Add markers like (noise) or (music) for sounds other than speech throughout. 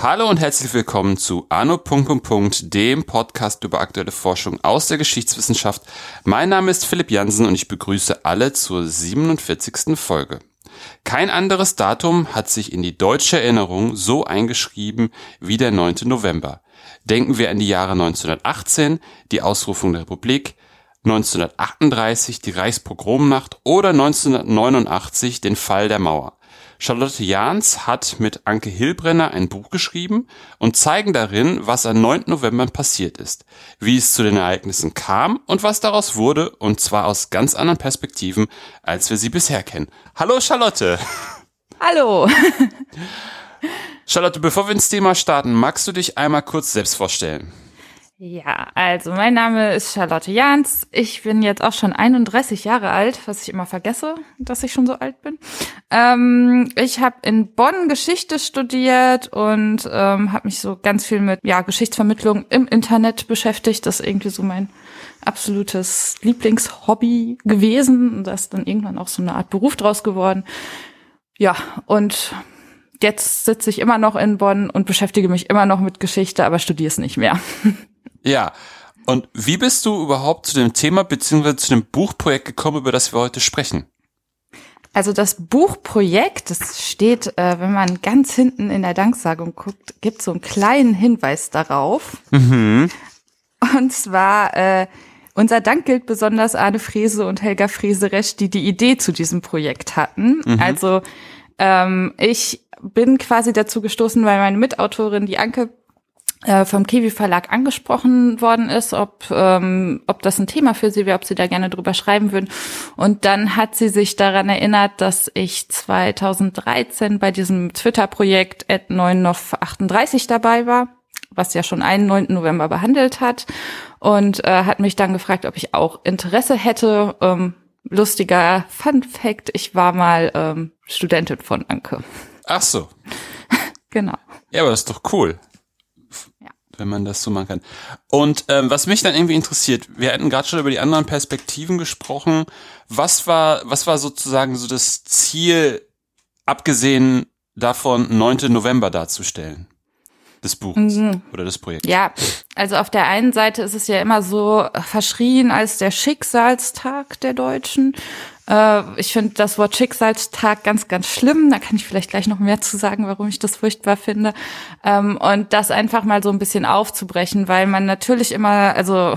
Hallo und herzlich willkommen zu Anno. dem Podcast über aktuelle Forschung aus der Geschichtswissenschaft. Mein Name ist Philipp Jansen und ich begrüße alle zur 47. Folge. Kein anderes Datum hat sich in die deutsche Erinnerung so eingeschrieben wie der 9. November. Denken wir an die Jahre 1918, die Ausrufung der Republik, 1938 die Reichspogromnacht oder 1989 den Fall der Mauer. Charlotte Jahns hat mit Anke Hilbrenner ein Buch geschrieben und zeigen darin, was am 9. November passiert ist, wie es zu den Ereignissen kam und was daraus wurde, und zwar aus ganz anderen Perspektiven, als wir sie bisher kennen. Hallo Charlotte! Hallo! (laughs) Charlotte, bevor wir ins Thema starten, magst du dich einmal kurz selbst vorstellen? Ja, also mein Name ist Charlotte Jahns. Ich bin jetzt auch schon 31 Jahre alt, was ich immer vergesse, dass ich schon so alt bin. Ähm, ich habe in Bonn Geschichte studiert und ähm, habe mich so ganz viel mit ja, Geschichtsvermittlung im Internet beschäftigt. Das ist irgendwie so mein absolutes Lieblingshobby gewesen. Und da ist dann irgendwann auch so eine Art Beruf draus geworden. Ja, und jetzt sitze ich immer noch in Bonn und beschäftige mich immer noch mit Geschichte, aber studiere es nicht mehr. (laughs) Ja. Und wie bist du überhaupt zu dem Thema beziehungsweise zu dem Buchprojekt gekommen, über das wir heute sprechen? Also das Buchprojekt, das steht, äh, wenn man ganz hinten in der Danksagung guckt, gibt so einen kleinen Hinweis darauf. Mhm. Und zwar, äh, unser Dank gilt besonders Arne Frese und Helga Frese-Resch, die die Idee zu diesem Projekt hatten. Mhm. Also ähm, ich bin quasi dazu gestoßen, weil meine Mitautorin, die Anke äh, vom Kiwi Verlag angesprochen worden ist, ob, ähm, ob das ein Thema für sie wäre, ob sie da gerne drüber schreiben würden. Und dann hat sie sich daran erinnert, dass ich 2013 bei diesem Twitter-Projekt 9noch38 dabei war, was ja schon einen 9. November behandelt hat. Und äh, hat mich dann gefragt, ob ich auch Interesse hätte. Ähm, lustiger Fun Fact, ich war mal ähm, Studentin von Anke. Ach so. (laughs) genau. Ja, aber das ist doch cool wenn man das so machen kann. Und ähm, was mich dann irgendwie interessiert, wir hatten gerade schon über die anderen Perspektiven gesprochen. Was war, was war sozusagen so das Ziel, abgesehen davon, 9. November darzustellen? Des Buches mhm. oder des Projekts. Ja, also auf der einen Seite ist es ja immer so verschrien als der Schicksalstag der Deutschen. Äh, ich finde das Wort Schicksalstag ganz, ganz schlimm. Da kann ich vielleicht gleich noch mehr zu sagen, warum ich das furchtbar finde. Ähm, und das einfach mal so ein bisschen aufzubrechen, weil man natürlich immer, also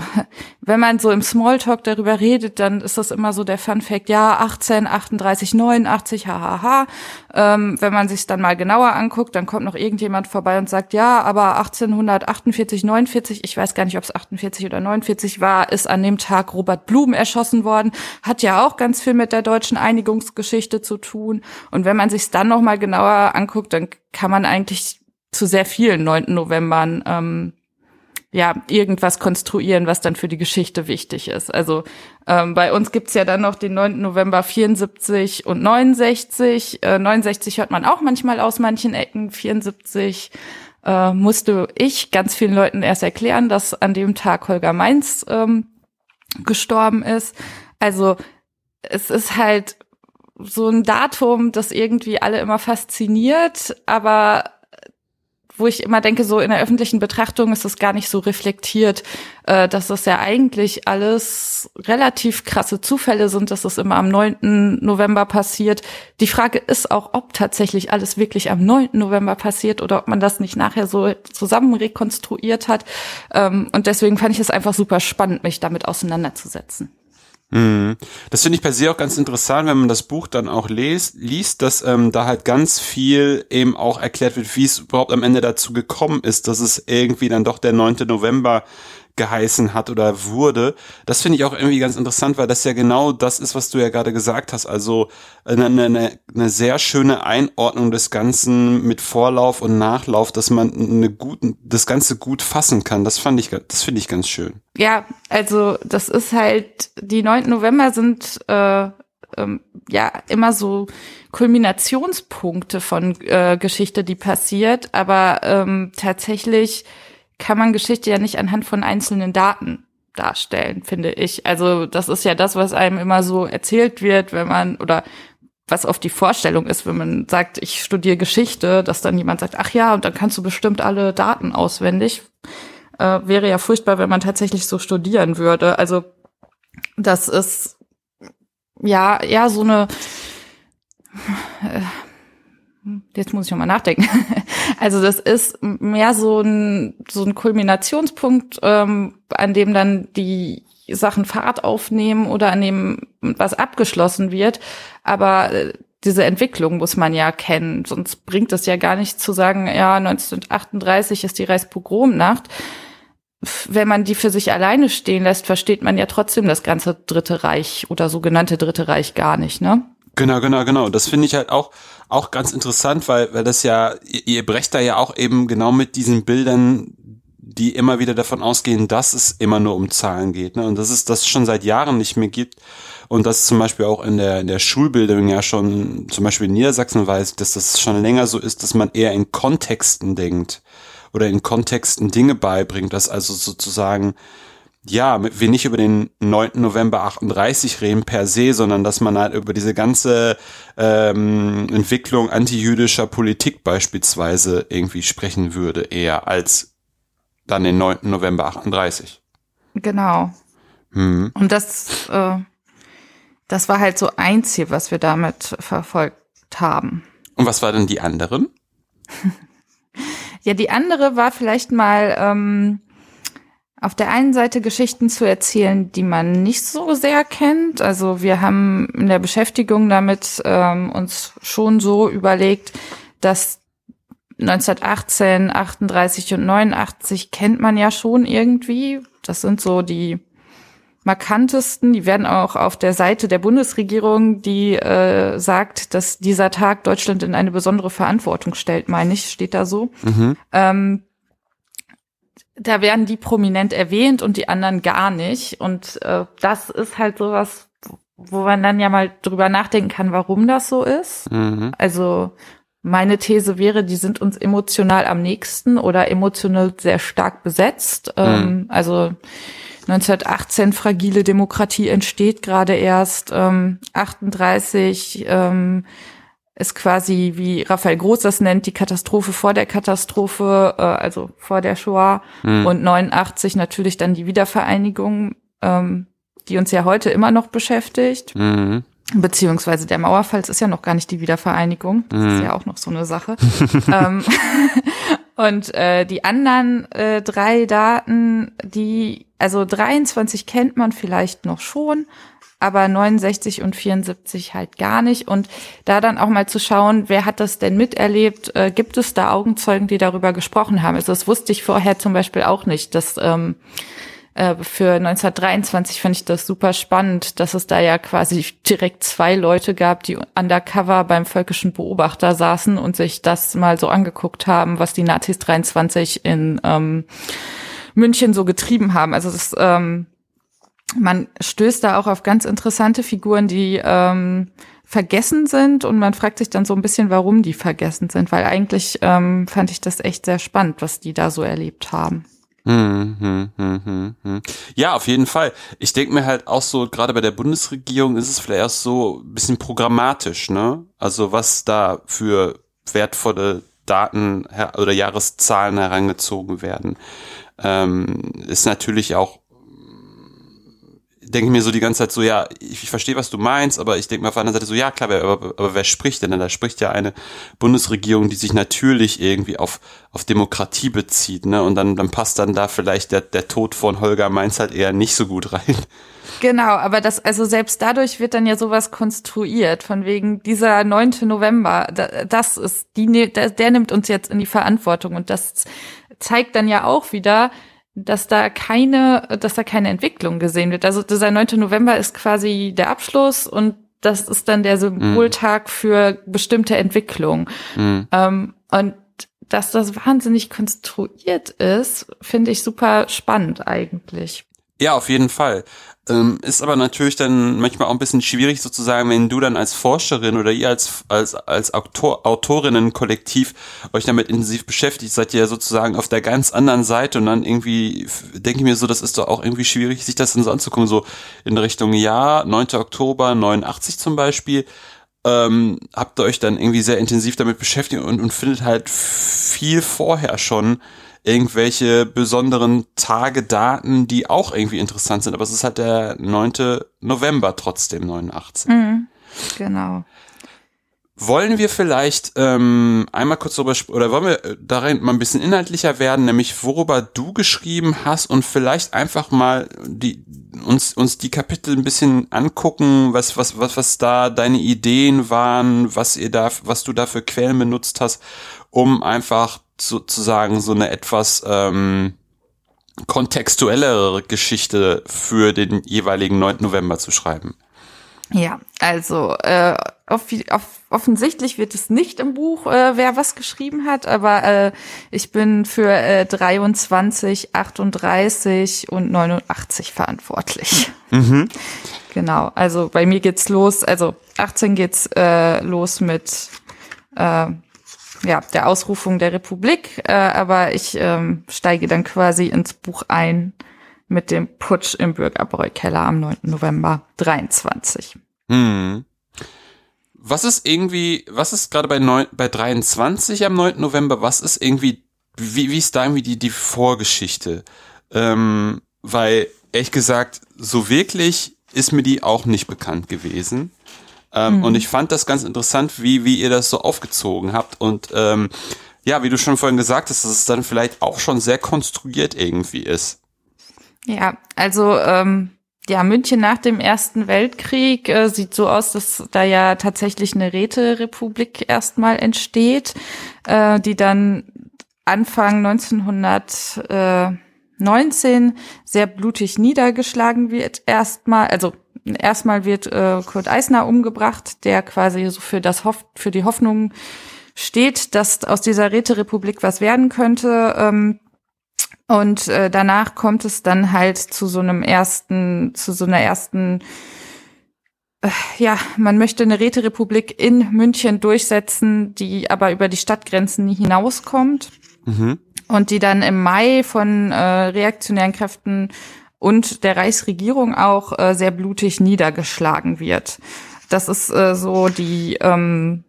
wenn man so im Smalltalk darüber redet, dann ist das immer so der Fun Fact, ja, 18, 38, 89, hahaha. Ähm, wenn man sich dann mal genauer anguckt, dann kommt noch irgendjemand vorbei und sagt, ja, aber 1848, 49, ich weiß gar nicht, ob es 48 oder 49 war, ist an dem Tag Robert Blum erschossen worden. Hat ja auch ganz viel mit der deutschen Einigungsgeschichte zu tun. Und wenn man sich dann noch mal genauer anguckt, dann kann man eigentlich zu sehr vielen 9. Novembern ähm, ja irgendwas konstruieren, was dann für die Geschichte wichtig ist. Also ähm, bei uns gibt's ja dann noch den 9. November 74 und 69. Äh, 69 hört man auch manchmal aus manchen Ecken. 74 äh, musste ich ganz vielen Leuten erst erklären, dass an dem Tag Holger Mainz ähm, gestorben ist. Also es ist halt so ein Datum, das irgendwie alle immer fasziniert, aber wo ich immer denke, so in der öffentlichen Betrachtung ist es gar nicht so reflektiert, äh, dass das ja eigentlich alles relativ krasse Zufälle sind, dass es immer am 9. November passiert. Die Frage ist auch, ob tatsächlich alles wirklich am 9. November passiert oder ob man das nicht nachher so zusammen rekonstruiert hat. Ähm, und deswegen fand ich es einfach super spannend, mich damit auseinanderzusetzen. Mhm. Das finde ich per se auch ganz interessant, wenn man das Buch dann auch les, liest, dass ähm, da halt ganz viel eben auch erklärt wird, wie es überhaupt am Ende dazu gekommen ist, dass es irgendwie dann doch der 9. November geheißen hat oder wurde. Das finde ich auch irgendwie ganz interessant, weil das ja genau das ist, was du ja gerade gesagt hast. Also eine, eine, eine sehr schöne Einordnung des Ganzen mit Vorlauf und Nachlauf, dass man eine guten, das Ganze gut fassen kann. Das fand ich, das finde ich ganz schön. Ja, also das ist halt, die 9. November sind äh, ähm, ja immer so Kulminationspunkte von äh, Geschichte, die passiert, aber ähm, tatsächlich kann man Geschichte ja nicht anhand von einzelnen Daten darstellen, finde ich. Also das ist ja das, was einem immer so erzählt wird, wenn man oder was oft die Vorstellung ist, wenn man sagt, ich studiere Geschichte, dass dann jemand sagt, ach ja, und dann kannst du bestimmt alle Daten auswendig. Äh, wäre ja furchtbar, wenn man tatsächlich so studieren würde. Also das ist ja ja so eine äh, jetzt muss ich mal nachdenken. (laughs) Also das ist mehr so ein so ein Kulminationspunkt, ähm, an dem dann die Sachen Fahrt aufnehmen oder an dem was abgeschlossen wird. Aber äh, diese Entwicklung muss man ja kennen, sonst bringt es ja gar nicht zu sagen, ja, 1938 ist die Reichspogromnacht. Wenn man die für sich alleine stehen lässt, versteht man ja trotzdem das ganze Dritte Reich oder sogenannte Dritte Reich gar nicht, ne? Genau, genau, genau. Das finde ich halt auch, auch ganz interessant, weil, weil das ja, ihr, ihr brecht da ja auch eben genau mit diesen Bildern die immer wieder davon ausgehen, dass es immer nur um Zahlen geht. Ne? Und dass es das schon seit Jahren nicht mehr gibt. Und das zum Beispiel auch in der, in der Schulbildung ja schon, zum Beispiel in Niedersachsen weiß, dass das schon länger so ist, dass man eher in Kontexten denkt oder in Kontexten Dinge beibringt, dass also sozusagen ja, wir nicht über den 9. November 38 reden per se, sondern dass man halt über diese ganze ähm, Entwicklung antijüdischer Politik beispielsweise irgendwie sprechen würde, eher als dann den 9. November 38. Genau. Hm. Und das, äh, das war halt so ein Ziel, was wir damit verfolgt haben. Und was war denn die anderen? (laughs) ja, die andere war vielleicht mal ähm, auf der einen Seite Geschichten zu erzählen, die man nicht so sehr kennt. Also wir haben in der Beschäftigung damit ähm, uns schon so überlegt, dass 1918, 38 und 89 kennt man ja schon irgendwie. Das sind so die markantesten. Die werden auch auf der Seite der Bundesregierung, die äh, sagt, dass dieser Tag Deutschland in eine besondere Verantwortung stellt, meine ich, steht da so. Mhm. Ähm, da werden die prominent erwähnt und die anderen gar nicht. Und äh, das ist halt sowas, wo man dann ja mal drüber nachdenken kann, warum das so ist. Mhm. Also meine These wäre, die sind uns emotional am nächsten oder emotional sehr stark besetzt. Mhm. Ähm, also 1918 fragile Demokratie entsteht gerade erst. Ähm, 38 ähm, ist quasi, wie Raphael Groß das nennt, die Katastrophe vor der Katastrophe, äh, also vor der Shoah. Mhm. Und 89 natürlich dann die Wiedervereinigung, ähm, die uns ja heute immer noch beschäftigt. Mhm. Beziehungsweise der Mauerfall ist ja noch gar nicht die Wiedervereinigung. Das mhm. ist ja auch noch so eine Sache. (laughs) ähm, (laughs) und äh, die anderen äh, drei Daten, die, also 23 kennt man vielleicht noch schon, aber 69 und 74 halt gar nicht. Und da dann auch mal zu schauen, wer hat das denn miterlebt? Äh, gibt es da Augenzeugen, die darüber gesprochen haben? Also das wusste ich vorher zum Beispiel auch nicht, dass ähm, äh, für 1923 fand ich das super spannend, dass es da ja quasi direkt zwei Leute gab, die undercover beim völkischen Beobachter saßen und sich das mal so angeguckt haben, was die Nazis 23 in ähm, München so getrieben haben. Also das, ähm, man stößt da auch auf ganz interessante Figuren, die ähm, vergessen sind und man fragt sich dann so ein bisschen, warum die vergessen sind, weil eigentlich ähm, fand ich das echt sehr spannend, was die da so erlebt haben. Hm, hm, hm, hm, ja, auf jeden Fall. Ich denke mir halt auch so, gerade bei der Bundesregierung ist es vielleicht auch so ein bisschen programmatisch, ne? Also was da für wertvolle Daten oder Jahreszahlen herangezogen werden, ähm, ist natürlich auch denke mir so die ganze Zeit so, ja, ich, ich verstehe, was du meinst, aber ich denke mir auf der anderen Seite so, ja klar, wer, aber, aber wer spricht denn? Da spricht ja eine Bundesregierung, die sich natürlich irgendwie auf, auf Demokratie bezieht, ne? Und dann, dann passt dann da vielleicht der, der Tod von Holger Mainz halt eher nicht so gut rein. Genau, aber das, also selbst dadurch wird dann ja sowas konstruiert, von wegen dieser 9. November, das ist, die, ne, der nimmt uns jetzt in die Verantwortung und das zeigt dann ja auch wieder, dass da keine, dass da keine Entwicklung gesehen wird. Also dieser 9. November ist quasi der Abschluss und das ist dann der Symboltag mhm. für bestimmte Entwicklung. Mhm. Ähm, und dass das wahnsinnig konstruiert ist, finde ich super spannend eigentlich. Ja, auf jeden Fall. Ähm, ist aber natürlich dann manchmal auch ein bisschen schwierig sozusagen, wenn du dann als Forscherin oder ihr als, als, als Autor, Autorinnen-Kollektiv euch damit intensiv beschäftigt, seid ihr ja sozusagen auf der ganz anderen Seite und dann irgendwie denke ich mir so, das ist doch auch irgendwie schwierig, sich das dann so anzugucken, so in Richtung Jahr, 9. Oktober 89 zum Beispiel, ähm, habt ihr euch dann irgendwie sehr intensiv damit beschäftigt und, und findet halt viel vorher schon irgendwelche besonderen Tage, Daten, die auch irgendwie interessant sind. Aber es ist halt der 9. November trotzdem, 89. Mhm, genau. Wollen wir vielleicht ähm, einmal kurz darüber oder wollen wir äh, darin mal ein bisschen inhaltlicher werden, nämlich worüber du geschrieben hast und vielleicht einfach mal die uns uns die Kapitel ein bisschen angucken, was was was was da deine Ideen waren, was ihr da was du da für Quellen benutzt hast, um einfach sozusagen so eine etwas ähm, kontextuellere Geschichte für den jeweiligen 9. November zu schreiben. Ja, also äh, off off offensichtlich wird es nicht im Buch, äh, wer was geschrieben hat, aber äh, ich bin für äh, 23, 38 und 89 verantwortlich. Mhm. Genau, also bei mir geht's los, also 18 geht's äh, los mit äh, ja, der Ausrufung der Republik, äh, aber ich ähm, steige dann quasi ins Buch ein mit dem Putsch im Bürgerbräukeller am 9. November 23. Hm. Was ist irgendwie, was ist gerade bei, neun, bei 23 am 9. November, was ist irgendwie, wie, wie ist da irgendwie die, die Vorgeschichte? Ähm, weil, ehrlich gesagt, so wirklich ist mir die auch nicht bekannt gewesen. Ähm, mhm. Und ich fand das ganz interessant, wie, wie ihr das so aufgezogen habt. Und ähm, ja, wie du schon vorhin gesagt hast, dass es dann vielleicht auch schon sehr konstruiert irgendwie ist. Ja, also ähm, ja, München nach dem Ersten Weltkrieg äh, sieht so aus, dass da ja tatsächlich eine Räterepublik erstmal entsteht, äh, die dann Anfang 1919 sehr blutig niedergeschlagen wird. Erstmal, also erstmal wird äh, Kurt Eisner umgebracht, der quasi so für das Hoff für die Hoffnung steht, dass aus dieser Räterepublik was werden könnte. Ähm, und äh, danach kommt es dann halt zu so einem ersten, zu so einer ersten äh, ja, man möchte eine Räterepublik in München durchsetzen, die aber über die Stadtgrenzen hinauskommt. Mhm. Und die dann im Mai von äh, reaktionären Kräften und der Reichsregierung auch äh, sehr blutig niedergeschlagen wird. Das ist äh, so die ähm,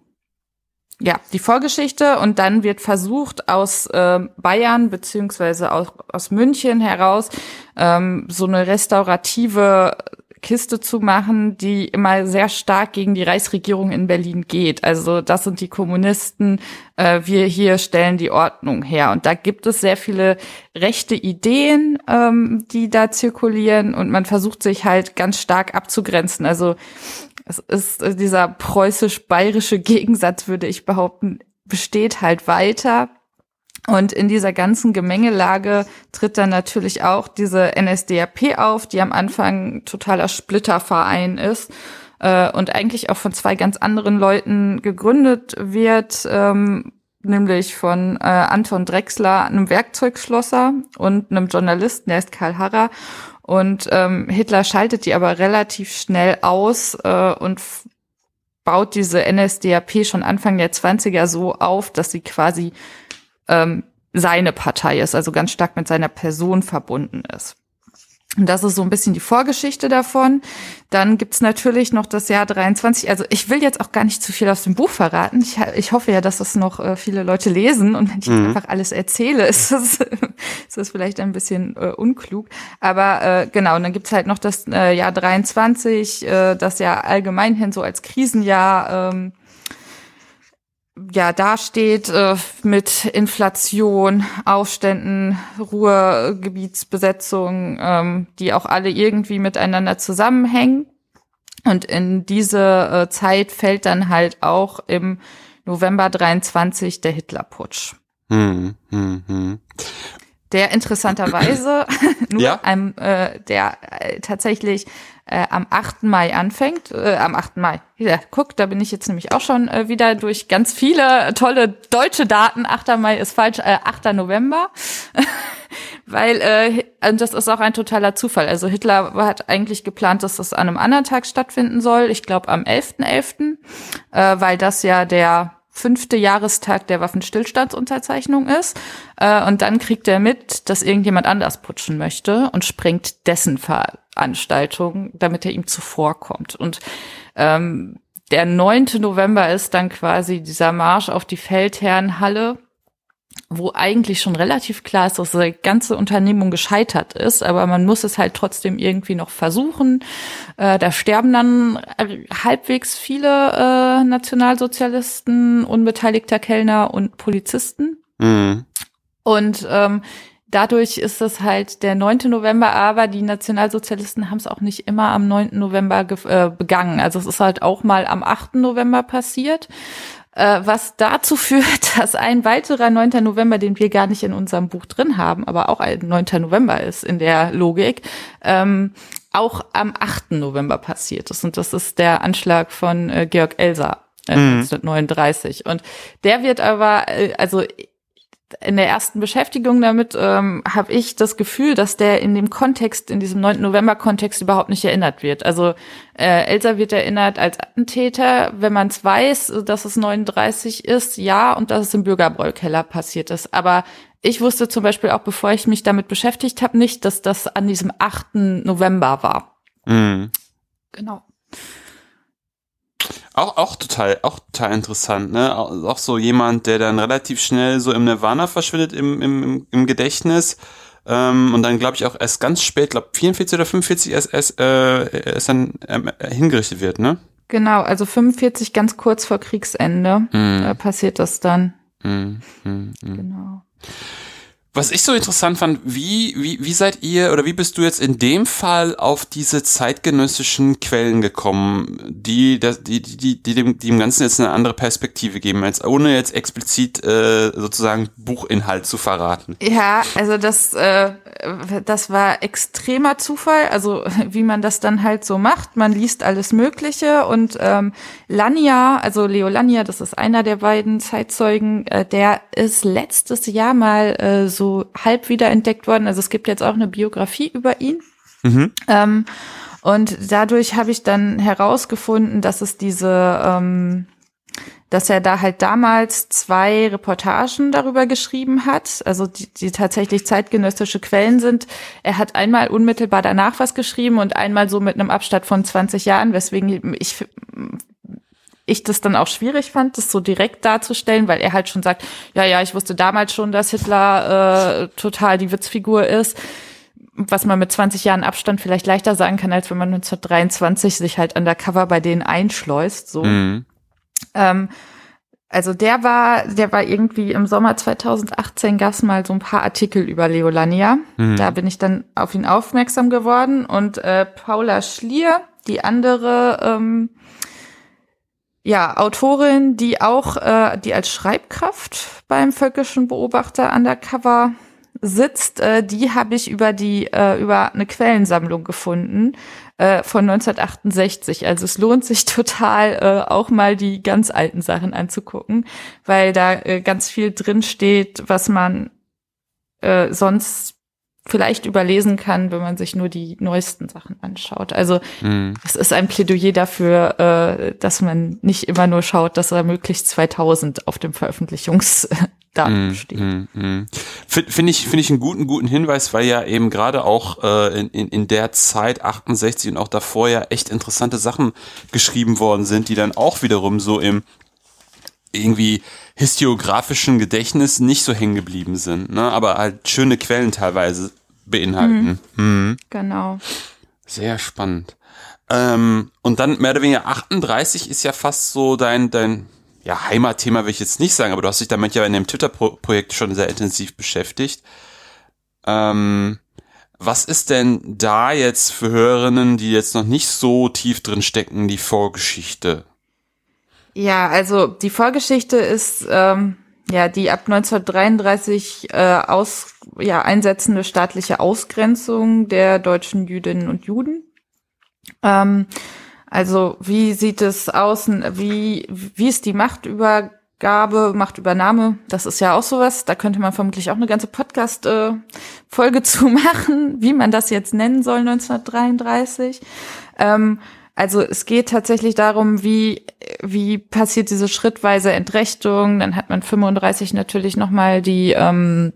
ja die Vorgeschichte und dann wird versucht aus äh, Bayern beziehungsweise aus, aus München heraus ähm, so eine restaurative Kiste zu machen, die immer sehr stark gegen die Reichsregierung in Berlin geht. Also das sind die Kommunisten, äh, wir hier stellen die Ordnung her. Und da gibt es sehr viele rechte Ideen, ähm, die da zirkulieren und man versucht sich halt ganz stark abzugrenzen. Also es ist dieser preußisch-bayerische Gegensatz, würde ich behaupten, besteht halt weiter. Und in dieser ganzen Gemengelage tritt dann natürlich auch diese NSDAP auf, die am Anfang totaler Splitterverein ist äh, und eigentlich auch von zwei ganz anderen Leuten gegründet wird, ähm, nämlich von äh, Anton Drexler, einem Werkzeugschlosser und einem Journalisten, der ist Karl Harrer. Und ähm, Hitler schaltet die aber relativ schnell aus äh, und baut diese NSDAP schon Anfang der 20er so auf, dass sie quasi ähm, seine Partei ist, also ganz stark mit seiner Person verbunden ist. Und das ist so ein bisschen die Vorgeschichte davon. Dann gibt's natürlich noch das Jahr 23. Also ich will jetzt auch gar nicht zu viel aus dem Buch verraten. Ich, ich hoffe ja, dass das noch äh, viele Leute lesen. Und wenn ich mhm. einfach alles erzähle, (laughs) ist das, ist das vielleicht ein bisschen äh, unklug. Aber äh, genau, und dann gibt's halt noch das äh, Jahr 23, äh, das ja allgemeinhin so als Krisenjahr ähm, ja dasteht äh, mit Inflation, Aufständen, Ruhrgebietsbesetzung, ähm, die auch alle irgendwie miteinander zusammenhängen. Und in diese äh, Zeit fällt dann halt auch im November 23 der Hitlerputsch. Hm, hm, hm. Der interessanterweise (clears throat) (laughs) nur ja? einem, äh, der äh, tatsächlich äh, am 8. Mai anfängt, äh, am 8. Mai. Ja, guck, da bin ich jetzt nämlich auch schon äh, wieder durch ganz viele tolle deutsche Daten. 8. Mai ist falsch, äh, 8. November. (laughs) Weil äh, und das ist auch ein totaler Zufall. Also Hitler hat eigentlich geplant, dass das an einem anderen Tag stattfinden soll. Ich glaube am 11.11., .11., äh, weil das ja der fünfte Jahrestag der Waffenstillstandsunterzeichnung ist. Äh, und dann kriegt er mit, dass irgendjemand anders putschen möchte und sprengt dessen Veranstaltung, damit er ihm zuvorkommt. Und ähm, der 9. November ist dann quasi dieser Marsch auf die Feldherrenhalle wo eigentlich schon relativ klar ist, dass die ganze Unternehmung gescheitert ist, aber man muss es halt trotzdem irgendwie noch versuchen. Äh, da sterben dann halbwegs viele äh, Nationalsozialisten, unbeteiligter Kellner und Polizisten. Mhm. Und ähm, dadurch ist es halt der 9. November, aber die Nationalsozialisten haben es auch nicht immer am 9. November äh, begangen. Also es ist halt auch mal am 8. November passiert äh, was dazu führt, (laughs) dass ein weiterer 9. November, den wir gar nicht in unserem Buch drin haben, aber auch ein 9. November ist in der Logik, ähm, auch am 8. November passiert ist. Und das ist der Anschlag von äh, Georg Elser. Äh, 1939. Mhm. Und der wird aber, äh, also in der ersten Beschäftigung damit ähm, habe ich das Gefühl, dass der in dem Kontext, in diesem 9. November-Kontext überhaupt nicht erinnert wird. Also äh, Elsa wird erinnert als Attentäter, wenn man es weiß, dass es 39 ist, ja, und dass es im Bürgerbräukeller passiert ist. Aber ich wusste zum Beispiel auch, bevor ich mich damit beschäftigt habe, nicht, dass das an diesem 8. November war. Mhm. Genau. Auch, auch total, auch total interessant, ne? Auch so jemand, der dann relativ schnell so im Nirvana verschwindet im, im, im Gedächtnis. Ähm, und dann, glaube ich, auch erst ganz spät, glaube 44 oder 45 erst, erst, äh, erst dann ähm, hingerichtet wird, ne? Genau, also 45 ganz kurz vor Kriegsende mm. äh, passiert das dann. Mm, mm, genau. Was ich so interessant fand, wie, wie, wie seid ihr oder wie bist du jetzt in dem Fall auf diese zeitgenössischen Quellen gekommen, die, die, die, die, dem, die dem Ganzen jetzt eine andere Perspektive geben, als ohne jetzt explizit äh, sozusagen Buchinhalt zu verraten? Ja, also das, äh, das war extremer Zufall, also (laughs) wie man das dann halt so macht. Man liest alles Mögliche und ähm, Lania, also Leo Lania, das ist einer der beiden Zeitzeugen, äh, der ist letztes Jahr mal äh, so so halb wiederentdeckt worden. Also es gibt jetzt auch eine Biografie über ihn. Mhm. Ähm, und dadurch habe ich dann herausgefunden, dass es diese, ähm, dass er da halt damals zwei Reportagen darüber geschrieben hat, also die, die tatsächlich zeitgenössische Quellen sind. Er hat einmal unmittelbar danach was geschrieben und einmal so mit einem Abstand von 20 Jahren, weswegen ich ich das dann auch schwierig fand, das so direkt darzustellen, weil er halt schon sagt, ja, ja, ich wusste damals schon, dass Hitler äh, total die Witzfigur ist. Was man mit 20 Jahren Abstand vielleicht leichter sagen kann, als wenn man 1923 sich halt undercover bei denen einschleust. So. Mhm. Ähm, also der war, der war irgendwie im Sommer 2018 gab es mal so ein paar Artikel über Leolania. Mhm. Da bin ich dann auf ihn aufmerksam geworden und äh, Paula Schlier, die andere ähm, ja, Autorin, die auch, äh, die als Schreibkraft beim Völkischen Beobachter undercover sitzt, äh, die habe ich über die äh, über eine Quellensammlung gefunden äh, von 1968. Also es lohnt sich (laughs) total äh, auch mal die ganz alten Sachen anzugucken, weil da äh, ganz viel drin steht, was man äh, sonst vielleicht überlesen kann, wenn man sich nur die neuesten Sachen anschaut. Also mhm. es ist ein Plädoyer dafür, äh, dass man nicht immer nur schaut, dass er möglichst 2000 auf dem Veröffentlichungsdatum mm, steht. Mm, mm. Finde ich, finde ich einen guten, guten Hinweis, weil ja eben gerade auch äh, in, in, in der Zeit 68 und auch davor ja echt interessante Sachen geschrieben worden sind, die dann auch wiederum so im irgendwie historiografischen Gedächtnis nicht so hängen geblieben sind, ne? aber halt schöne Quellen teilweise beinhalten. Mhm. Mhm. Genau. Sehr spannend. Ähm, und dann mehr oder weniger 38 ist ja fast so dein, dein ja, Heimatthema will ich jetzt nicht sagen, aber du hast dich damit ja in dem Twitter-Projekt schon sehr intensiv beschäftigt. Ähm, was ist denn da jetzt für Hörerinnen, die jetzt noch nicht so tief drin stecken, die Vorgeschichte? Ja, also die Vorgeschichte ist ähm, ja die ab 1933 äh, aus ja einsetzende staatliche Ausgrenzung der deutschen Jüdinnen und Juden. Ähm, also wie sieht es aus, wie, wie ist die Machtübergabe, Machtübernahme? Das ist ja auch sowas. Da könnte man vermutlich auch eine ganze Podcast-Folge äh, (laughs) zu machen, wie man das jetzt nennen soll 1933. Ähm, also es geht tatsächlich darum, wie, wie passiert diese schrittweise Entrechtung. Dann hat man 35 natürlich nochmal die ähm,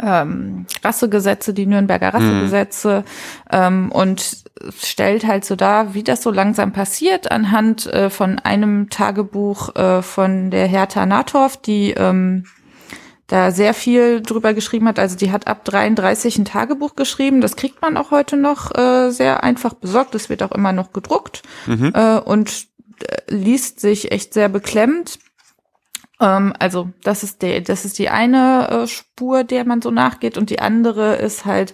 ähm, Rassegesetze, die Nürnberger mhm. Rassegesetze mhm. ähm, und stellt halt so dar, wie das so langsam passiert anhand äh, von einem Tagebuch äh, von der Hertha Nathorf, die ähm, da sehr viel drüber geschrieben hat. Also die hat ab 33 ein Tagebuch geschrieben. Das kriegt man auch heute noch äh, sehr einfach besorgt. Das wird auch immer noch gedruckt mhm. äh, und äh, liest sich echt sehr beklemmt. Ähm, also das ist der, das ist die eine äh, Spur, der man so nachgeht, und die andere ist halt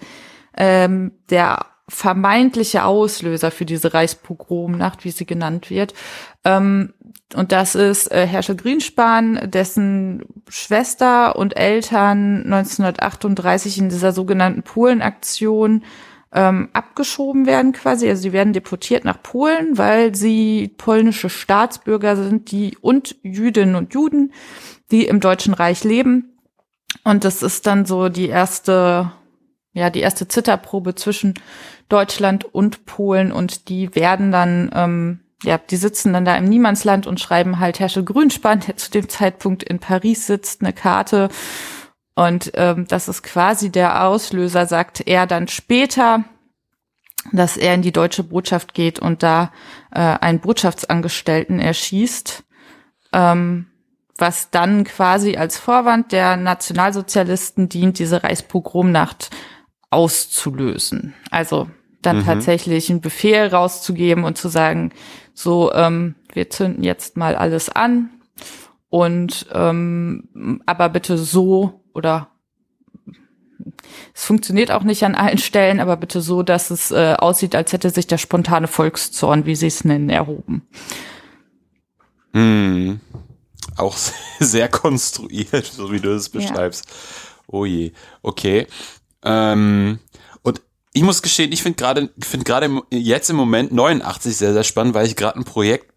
ähm, der vermeintliche Auslöser für diese Reichspogromnacht, wie sie genannt wird. Ähm, und das ist äh, Herrscher Grünspan, dessen Schwester und Eltern 1938 in dieser sogenannten Polenaktion ähm, abgeschoben werden quasi. Also sie werden deportiert nach Polen, weil sie polnische Staatsbürger sind, die und Jüdinnen und Juden, die im Deutschen Reich leben. Und das ist dann so die erste ja die erste Zitterprobe zwischen Deutschland und Polen und die werden dann ähm, ja, die sitzen dann da im Niemandsland und schreiben halt Herrscher Grünspan, der zu dem Zeitpunkt in Paris sitzt, eine Karte. Und ähm, das ist quasi der Auslöser, sagt er dann später, dass er in die deutsche Botschaft geht und da äh, einen Botschaftsangestellten erschießt. Ähm, was dann quasi als Vorwand der Nationalsozialisten dient, diese Reichspogromnacht auszulösen. Also dann mhm. tatsächlich einen Befehl rauszugeben und zu sagen, so, ähm, wir zünden jetzt mal alles an und ähm, aber bitte so oder es funktioniert auch nicht an allen Stellen, aber bitte so, dass es äh, aussieht, als hätte sich der spontane Volkszorn, wie sie es nennen, erhoben. Hm. Auch (laughs) sehr konstruiert, so wie du es beschreibst. Ja. Oh je. Okay. Ähm, und ich muss gestehen, ich finde gerade finde gerade jetzt im Moment 89 sehr, sehr spannend, weil ich gerade ein Projekt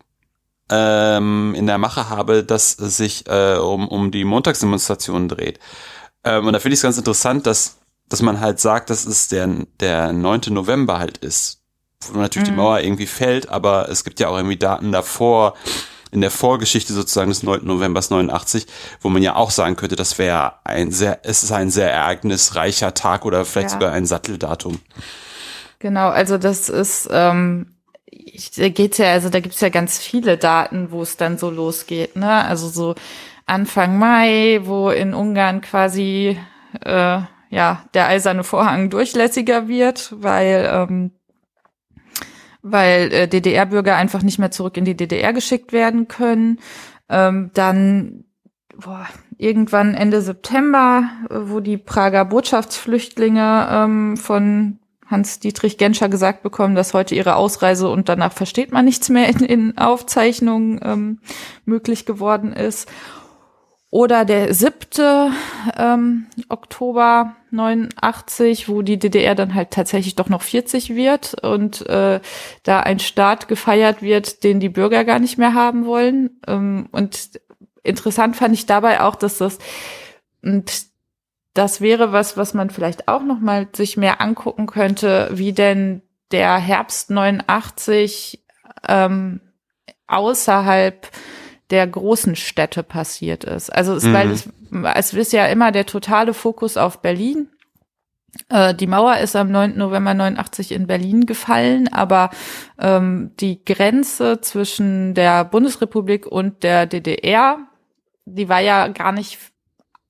ähm, in der Mache habe, das sich äh, um, um die Montagsdemonstrationen dreht. Ähm, und da finde ich es ganz interessant, dass, dass man halt sagt, dass es der, der 9. November halt ist. Wo natürlich mhm. die Mauer irgendwie fällt, aber es gibt ja auch irgendwie Daten davor, in der Vorgeschichte sozusagen des 9. Novembers 89, wo man ja auch sagen könnte, das wäre ein sehr, es ist ein sehr ereignisreicher Tag oder vielleicht ja. sogar ein Satteldatum. Genau, also das ist, ähm, da geht's ja, also da gibt's ja ganz viele Daten, wo es dann so losgeht, ne? Also so Anfang Mai, wo in Ungarn quasi äh, ja der eiserne Vorhang durchlässiger wird, weil ähm, weil äh, DDR-Bürger einfach nicht mehr zurück in die DDR geschickt werden können. Ähm, dann boah, irgendwann Ende September, äh, wo die Prager Botschaftsflüchtlinge ähm, von Hans-Dietrich Genscher gesagt bekommen, dass heute ihre Ausreise und danach versteht man nichts mehr in, in Aufzeichnungen ähm, möglich geworden ist. Oder der siebte ähm, Oktober 89, wo die DDR dann halt tatsächlich doch noch 40 wird und äh, da ein Staat gefeiert wird, den die Bürger gar nicht mehr haben wollen. Ähm, und interessant fand ich dabei auch, dass das und das wäre was, was man vielleicht auch noch mal sich mehr angucken könnte, wie denn der Herbst 89 ähm, außerhalb der großen Städte passiert ist. Also es, mhm. weil es, es ist ja immer der totale Fokus auf Berlin. Äh, die Mauer ist am 9. November 89 in Berlin gefallen, aber ähm, die Grenze zwischen der Bundesrepublik und der DDR, die war ja gar nicht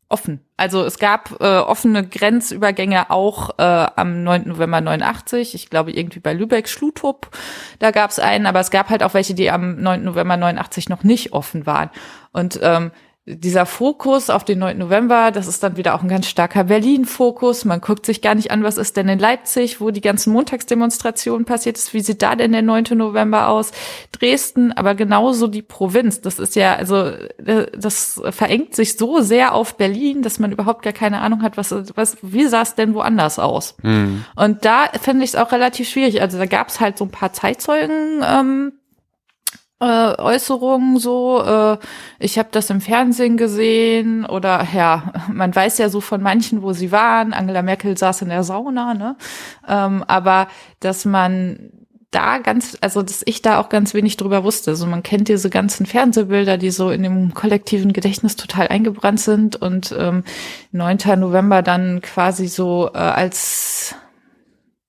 offen. Also es gab äh, offene Grenzübergänge auch äh, am 9. November 89. Ich glaube irgendwie bei Lübeck, Schlutup, da gab es einen, aber es gab halt auch welche, die am 9. November 89 noch nicht offen waren. Und ähm, dieser Fokus auf den 9. November, das ist dann wieder auch ein ganz starker Berlin-Fokus. Man guckt sich gar nicht an, was ist denn in Leipzig, wo die ganzen Montagsdemonstrationen passiert ist. Wie sieht da denn der 9. November aus? Dresden, aber genauso die Provinz. Das ist ja, also, äh, das verengt sich so sehr auf Berlin, dass man überhaupt gar keine Ahnung hat, was, was, wie sah es denn woanders aus? Mhm. Und da finde ich es auch relativ schwierig. Also da gab es halt so ein paar Zeitzeugen, ähm, äh, Äußerungen so, äh, ich habe das im Fernsehen gesehen oder ja, (laughs) man weiß ja so von manchen, wo sie waren. Angela Merkel saß in der Sauna, ne? Ähm, aber dass man da ganz, also dass ich da auch ganz wenig drüber wusste. Also man kennt diese ganzen Fernsehbilder, die so in dem kollektiven Gedächtnis total eingebrannt sind und ähm, 9. November dann quasi so äh, als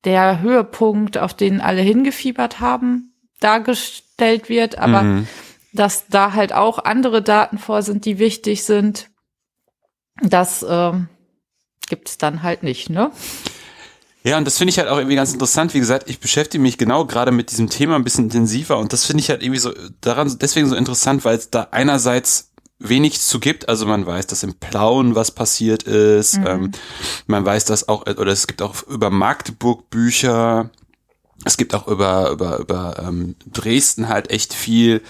der Höhepunkt, auf den alle hingefiebert haben, dargestellt dargestellt wird, aber mhm. dass da halt auch andere Daten vor sind, die wichtig sind, das ähm, gibt es dann halt nicht, ne? Ja, und das finde ich halt auch irgendwie ganz interessant. Wie gesagt, ich beschäftige mich genau gerade mit diesem Thema ein bisschen intensiver und das finde ich halt irgendwie so daran deswegen so interessant, weil es da einerseits wenig zu gibt. Also man weiß, dass im Plauen was passiert ist. Mhm. Ähm, man weiß, dass auch, oder es gibt auch über Magdeburg Bücher, es gibt auch über, über, über ähm, Dresden halt echt viel,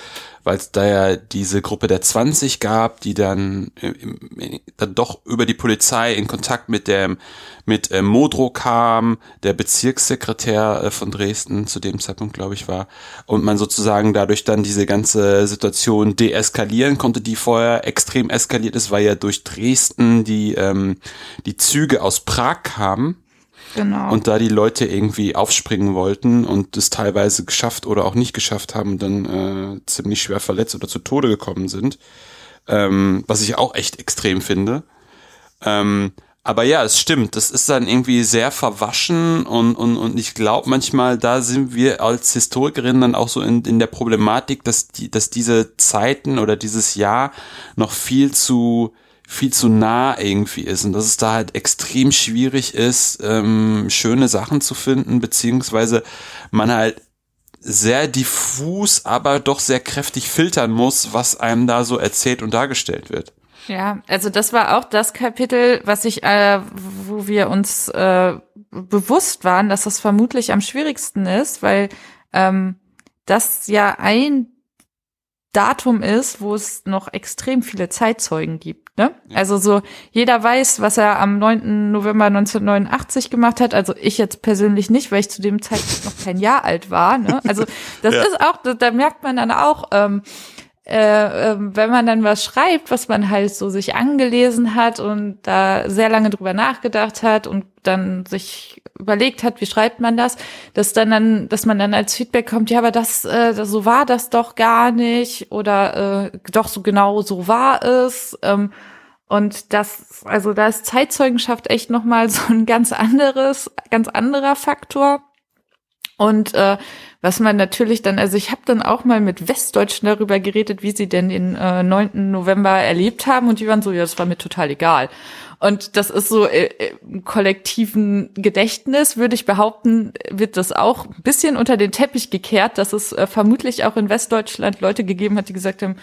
weil es da ja diese Gruppe der 20 gab, die dann, äh, dann doch über die Polizei in Kontakt mit dem mit äh, Modro kam, der Bezirkssekretär äh, von Dresden zu dem Zeitpunkt, glaube ich, war, und man sozusagen dadurch dann diese ganze Situation deeskalieren konnte, die vorher extrem eskaliert ist, weil ja durch Dresden die ähm, die Züge aus Prag kamen Genau. Und da die Leute irgendwie aufspringen wollten und es teilweise geschafft oder auch nicht geschafft haben dann äh, ziemlich schwer verletzt oder zu Tode gekommen sind, ähm, was ich auch echt extrem finde. Ähm, aber ja, es stimmt, das ist dann irgendwie sehr verwaschen und, und, und ich glaube manchmal, da sind wir als Historikerinnen dann auch so in, in der Problematik, dass, die, dass diese Zeiten oder dieses Jahr noch viel zu viel zu nah irgendwie ist und dass es da halt extrem schwierig ist, ähm, schöne Sachen zu finden, beziehungsweise man halt sehr diffus, aber doch sehr kräftig filtern muss, was einem da so erzählt und dargestellt wird. Ja, also das war auch das Kapitel, was ich, äh, wo wir uns äh, bewusst waren, dass das vermutlich am schwierigsten ist, weil ähm, das ja ein Datum ist, wo es noch extrem viele Zeitzeugen gibt. Ne? Ja. Also so, jeder weiß, was er am 9. November 1989 gemacht hat. Also ich jetzt persönlich nicht, weil ich zu dem Zeitpunkt noch kein Jahr alt war. Ne? Also (laughs) das ja. ist auch, da, da merkt man dann auch, ähm, äh, äh, wenn man dann was schreibt, was man halt so sich angelesen hat und da sehr lange drüber nachgedacht hat und dann sich überlegt hat, wie schreibt man das, dass dann, dann dass man dann als Feedback kommt, ja, aber das, äh, so war das doch gar nicht oder äh, doch so genau so war es. Ähm, und das, also da ist Zeitzeugenschaft echt nochmal so ein ganz anderes, ganz anderer Faktor. Und äh, was man natürlich dann, also ich habe dann auch mal mit Westdeutschen darüber geredet, wie sie denn den äh, 9. November erlebt haben und die waren so, ja, das war mir total egal. Und das ist so äh, im kollektiven Gedächtnis, würde ich behaupten, wird das auch ein bisschen unter den Teppich gekehrt, dass es äh, vermutlich auch in Westdeutschland Leute gegeben hat, die gesagt haben,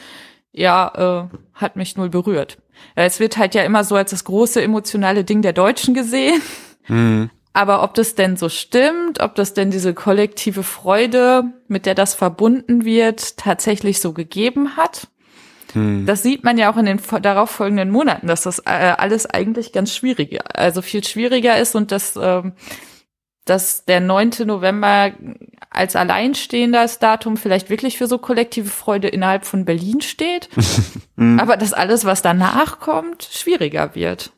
ja, äh, hat mich null berührt. Es wird halt ja immer so als das große emotionale Ding der Deutschen gesehen. Mhm. Aber ob das denn so stimmt, ob das denn diese kollektive Freude, mit der das verbunden wird, tatsächlich so gegeben hat, hm. das sieht man ja auch in den darauf folgenden Monaten, dass das äh, alles eigentlich ganz schwierig, also viel schwieriger ist und dass, ähm, dass der 9. November als alleinstehendes Datum vielleicht wirklich für so kollektive Freude innerhalb von Berlin steht, (laughs) hm. aber dass alles, was danach kommt, schwieriger wird.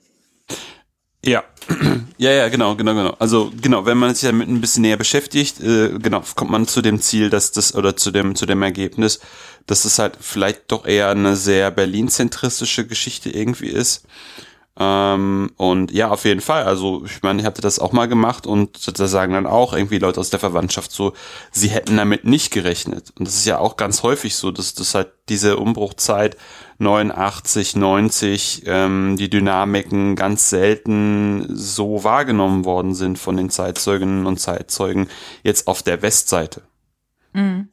Ja, (clears throat) ja, ja, genau, genau, genau. Also genau, wenn man sich damit ein bisschen näher beschäftigt, äh, genau, kommt man zu dem Ziel, dass das oder zu dem zu dem Ergebnis, dass es halt vielleicht doch eher eine sehr Berlin-zentristische Geschichte irgendwie ist. Ähm, und ja, auf jeden Fall. Also ich meine, ich hatte das auch mal gemacht und da sagen dann auch irgendwie Leute aus der Verwandtschaft so, sie hätten damit nicht gerechnet. Und das ist ja auch ganz häufig so, dass das halt diese Umbruchzeit 89, 90, ähm, die Dynamiken ganz selten so wahrgenommen worden sind von den Zeitzeuginnen und Zeitzeugen jetzt auf der Westseite. Mhm.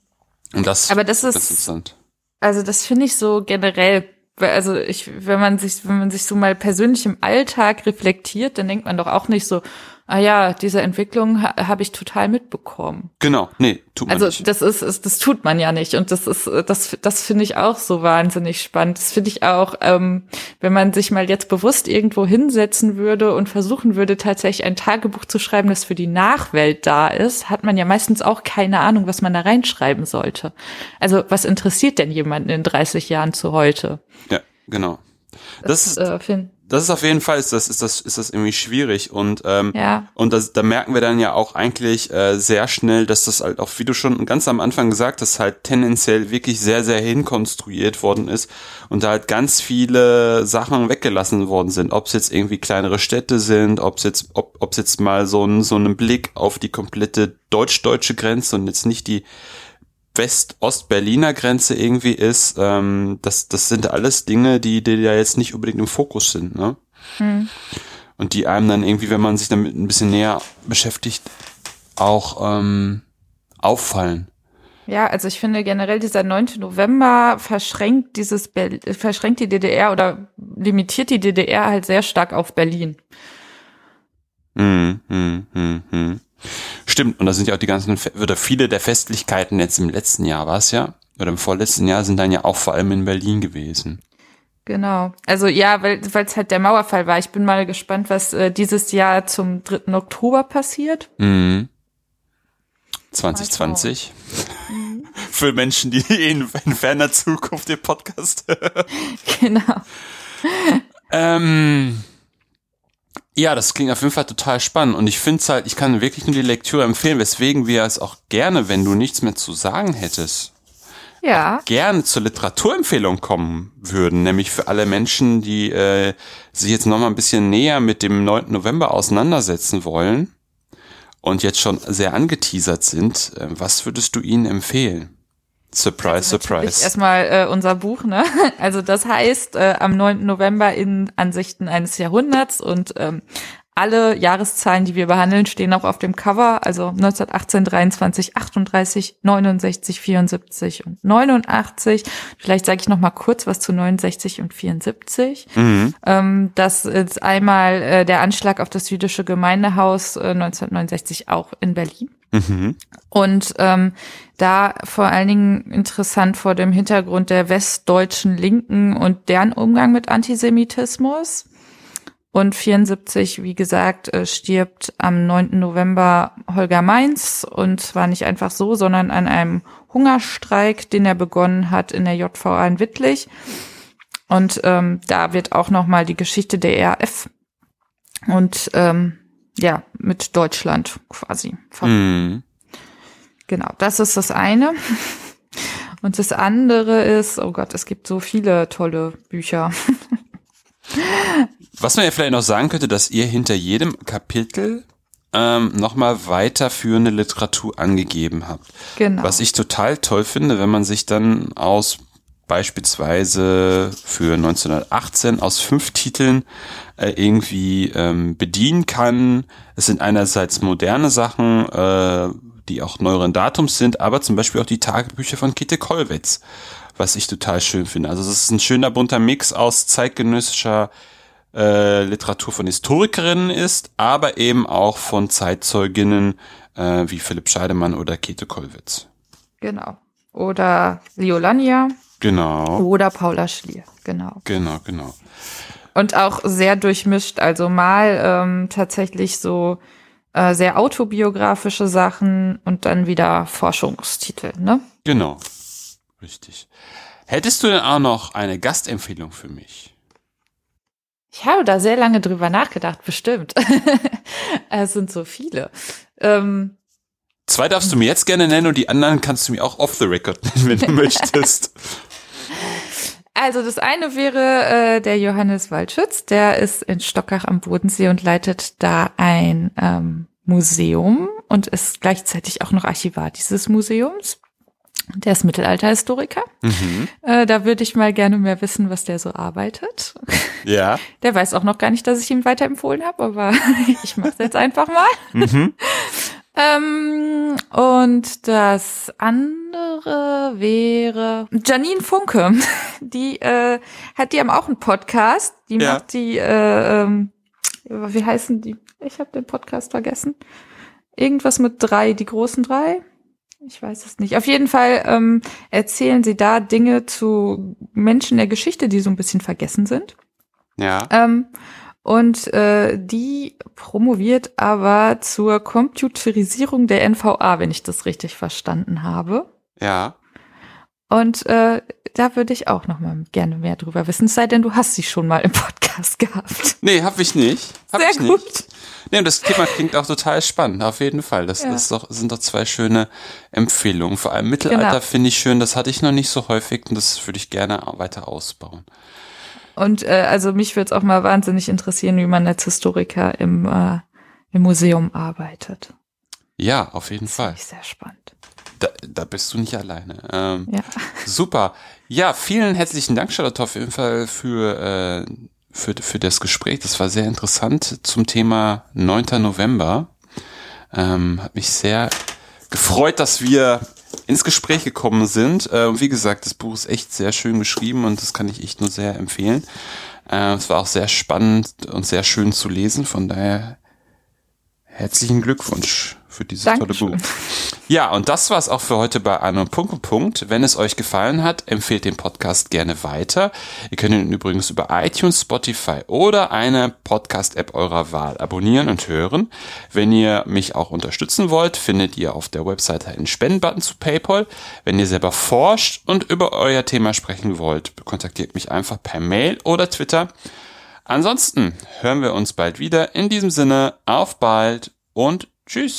Und das, Aber das ist, interessant. Also das finde ich so generell also ich, wenn man sich, wenn man sich so mal persönlich im Alltag reflektiert, dann denkt man doch auch nicht so, ah ja, diese Entwicklung ha habe ich total mitbekommen. Genau, nee, tut man also nicht. das ist, das tut man ja nicht und das ist, das, das finde ich auch so wahnsinnig spannend. Das finde ich auch, ähm, wenn man sich mal jetzt bewusst irgendwo hinsetzen würde und versuchen würde, tatsächlich ein Tagebuch zu schreiben, das für die Nachwelt da ist, hat man ja meistens auch keine Ahnung, was man da reinschreiben sollte. Also was interessiert denn jemanden in 30 Jahren zu heute? Ja, genau. Das, Das, ist, äh, das ist auf jeden Fall, ist das, ist das, ist das irgendwie schwierig und, ähm, ja. und das, da merken wir dann ja auch eigentlich äh, sehr schnell, dass das halt auch, wie du schon ganz am Anfang gesagt hast, halt tendenziell wirklich sehr, sehr hinkonstruiert worden ist und da halt ganz viele Sachen weggelassen worden sind. Ob es jetzt irgendwie kleinere Städte sind, ob es jetzt, ob ob es jetzt mal so ein so einen Blick auf die komplette deutsch-deutsche Grenze und jetzt nicht die West-Ost-Berliner Grenze irgendwie ist, ähm, das, das sind alles Dinge, die, die ja jetzt nicht unbedingt im Fokus sind, ne? Hm. Und die einem dann irgendwie, wenn man sich damit ein bisschen näher beschäftigt, auch ähm, auffallen. Ja, also ich finde generell dieser 9. November verschränkt dieses Ber verschränkt die DDR oder limitiert die DDR halt sehr stark auf Berlin. Hm, hm, hm, hm. Stimmt, und da sind ja auch die ganzen, oder viele der Festlichkeiten jetzt im letzten Jahr, war es ja? Oder im vorletzten Jahr sind dann ja auch vor allem in Berlin gewesen. Genau. Also ja, weil es halt der Mauerfall war. Ich bin mal gespannt, was äh, dieses Jahr zum 3. Oktober passiert. Mhm. 2020. (laughs) Für Menschen, die in, in ferner Zukunft den Podcast (laughs) hören. (laughs) genau. Ähm, ja, das klingt auf jeden Fall total spannend und ich finde es halt, ich kann wirklich nur die Lektüre empfehlen, weswegen wir es auch gerne, wenn du nichts mehr zu sagen hättest, Ja. gerne zur Literaturempfehlung kommen würden, nämlich für alle Menschen, die äh, sich jetzt noch mal ein bisschen näher mit dem 9. November auseinandersetzen wollen und jetzt schon sehr angeteasert sind. Äh, was würdest du ihnen empfehlen? Surprise, Natürlich surprise. Erstmal äh, unser Buch, ne? (laughs) Also das heißt, äh, am 9. November in Ansichten eines Jahrhunderts und ähm, alle Jahreszahlen, die wir behandeln, stehen auch auf dem Cover. Also 1918, 23, 38, 69, 74 und 89. Vielleicht sage ich noch mal kurz was zu 69 und 74. Mhm. Ähm, das ist einmal äh, der Anschlag auf das jüdische Gemeindehaus äh, 1969 auch in Berlin. Mhm. Und ähm, da vor allen Dingen interessant vor dem Hintergrund der westdeutschen Linken und deren Umgang mit Antisemitismus. Und 74, wie gesagt, äh, stirbt am 9. November Holger Mainz und zwar nicht einfach so, sondern an einem Hungerstreik, den er begonnen hat in der JVA in Wittlich. Und ähm, da wird auch noch mal die Geschichte der RAF und ähm, ja mit Deutschland quasi. Mhm. Genau, das ist das eine. Und das andere ist, oh Gott, es gibt so viele tolle Bücher. Was man ja vielleicht noch sagen könnte, dass ihr hinter jedem Kapitel ähm, nochmal weiterführende Literatur angegeben habt. Genau. Was ich total toll finde, wenn man sich dann aus beispielsweise für 1918 aus fünf Titeln äh, irgendwie ähm, bedienen kann. Es sind einerseits moderne Sachen, äh, die auch neueren Datums sind, aber zum Beispiel auch die Tagebücher von Käthe Kollwitz, was ich total schön finde. Also es ist ein schöner bunter Mix aus zeitgenössischer äh, Literatur von Historikerinnen ist, aber eben auch von Zeitzeuginnen äh, wie Philipp Scheidemann oder Käthe Kollwitz. Genau. Oder Liolania Genau, oder Paula Schlier. Genau. genau, genau. Und auch sehr durchmischt. Also mal ähm, tatsächlich so äh, sehr autobiografische Sachen und dann wieder Forschungstitel, ne? Genau. Richtig. Hättest du denn auch noch eine Gastempfehlung für mich? Ich habe da sehr lange drüber nachgedacht, bestimmt. (laughs) es sind so viele. Ähm, Zwei darfst du mir jetzt gerne nennen und die anderen kannst du mir auch off the record nennen, wenn du (laughs) möchtest. Also das eine wäre äh, der Johannes Waldschütz, der ist in Stockach am Bodensee und leitet da ein ähm, Museum und ist gleichzeitig auch noch Archivar dieses Museums. Der ist Mittelalterhistoriker. Mhm. Äh, da würde ich mal gerne mehr wissen, was der so arbeitet. Ja. (laughs) Der weiß auch noch gar nicht, dass ich ihm weiterempfohlen habe, aber (laughs) ich mache es jetzt einfach mal. Mhm. (laughs) Ähm, Und das andere wäre Janine Funke. Die äh, hat die haben auch einen Podcast. Die Ja. macht die, äh, ähm, wie heißen die? Ich habe den Podcast vergessen. Irgendwas mit drei, die großen drei. Ich weiß es nicht. Auf jeden Fall ähm, erzählen sie da Dinge zu Menschen der Geschichte, die so ein bisschen vergessen sind. Ja. Ähm, und äh, die promoviert aber zur Computerisierung der NVA, wenn ich das richtig verstanden habe. Ja. Und äh, da würde ich auch noch mal gerne mehr drüber wissen. Es sei denn, du hast sie schon mal im Podcast (laughs) gehabt. Nee, hab ich nicht. Hab Sehr ich gut. nicht. Nee, und das Thema klingt auch total spannend, auf jeden Fall. Das Ja. ist doch, sind doch zwei schöne Empfehlungen. Vor allem Mittelalter Genau. finde ich schön, das hatte ich noch nicht so häufig und das würde ich gerne weiter ausbauen. Und äh, also mich würde es auch mal wahnsinnig interessieren, wie man als Historiker im, äh, im Museum arbeitet. Ja, auf jeden Das Fall. finde ich sehr spannend. Da, da bist du nicht alleine. Ähm, Ja. Super. Ja, vielen herzlichen Dank, Charlotte, auf jeden Fall für, äh, für, für das Gespräch. Das war sehr interessant zum Thema 9. November. Ähm, hat mich sehr gefreut, dass wir ins Gespräch gekommen sind. Äh, und wie gesagt, das Buch ist echt sehr schön geschrieben und das kann ich echt nur sehr empfehlen. Äh, es war auch sehr spannend und sehr schön zu lesen. Von daher herzlichen Glückwunsch für dieses Dankeschön. tolle Buch. Ja, und das war's auch für heute bei Anno Punkt und Punkt. Wenn es euch gefallen hat, empfehlt den Podcast gerne weiter. Ihr könnt ihn übrigens über iTunes, Spotify oder eine Podcast-App eurer Wahl abonnieren und hören. Wenn ihr mich auch unterstützen wollt, findet ihr auf der Webseite einen Spendenbutton zu PayPal. Wenn ihr selber forscht und über euer Thema sprechen wollt, kontaktiert mich einfach per Mail oder Twitter. Ansonsten hören wir uns bald wieder. In diesem Sinne, auf bald und Tschüss.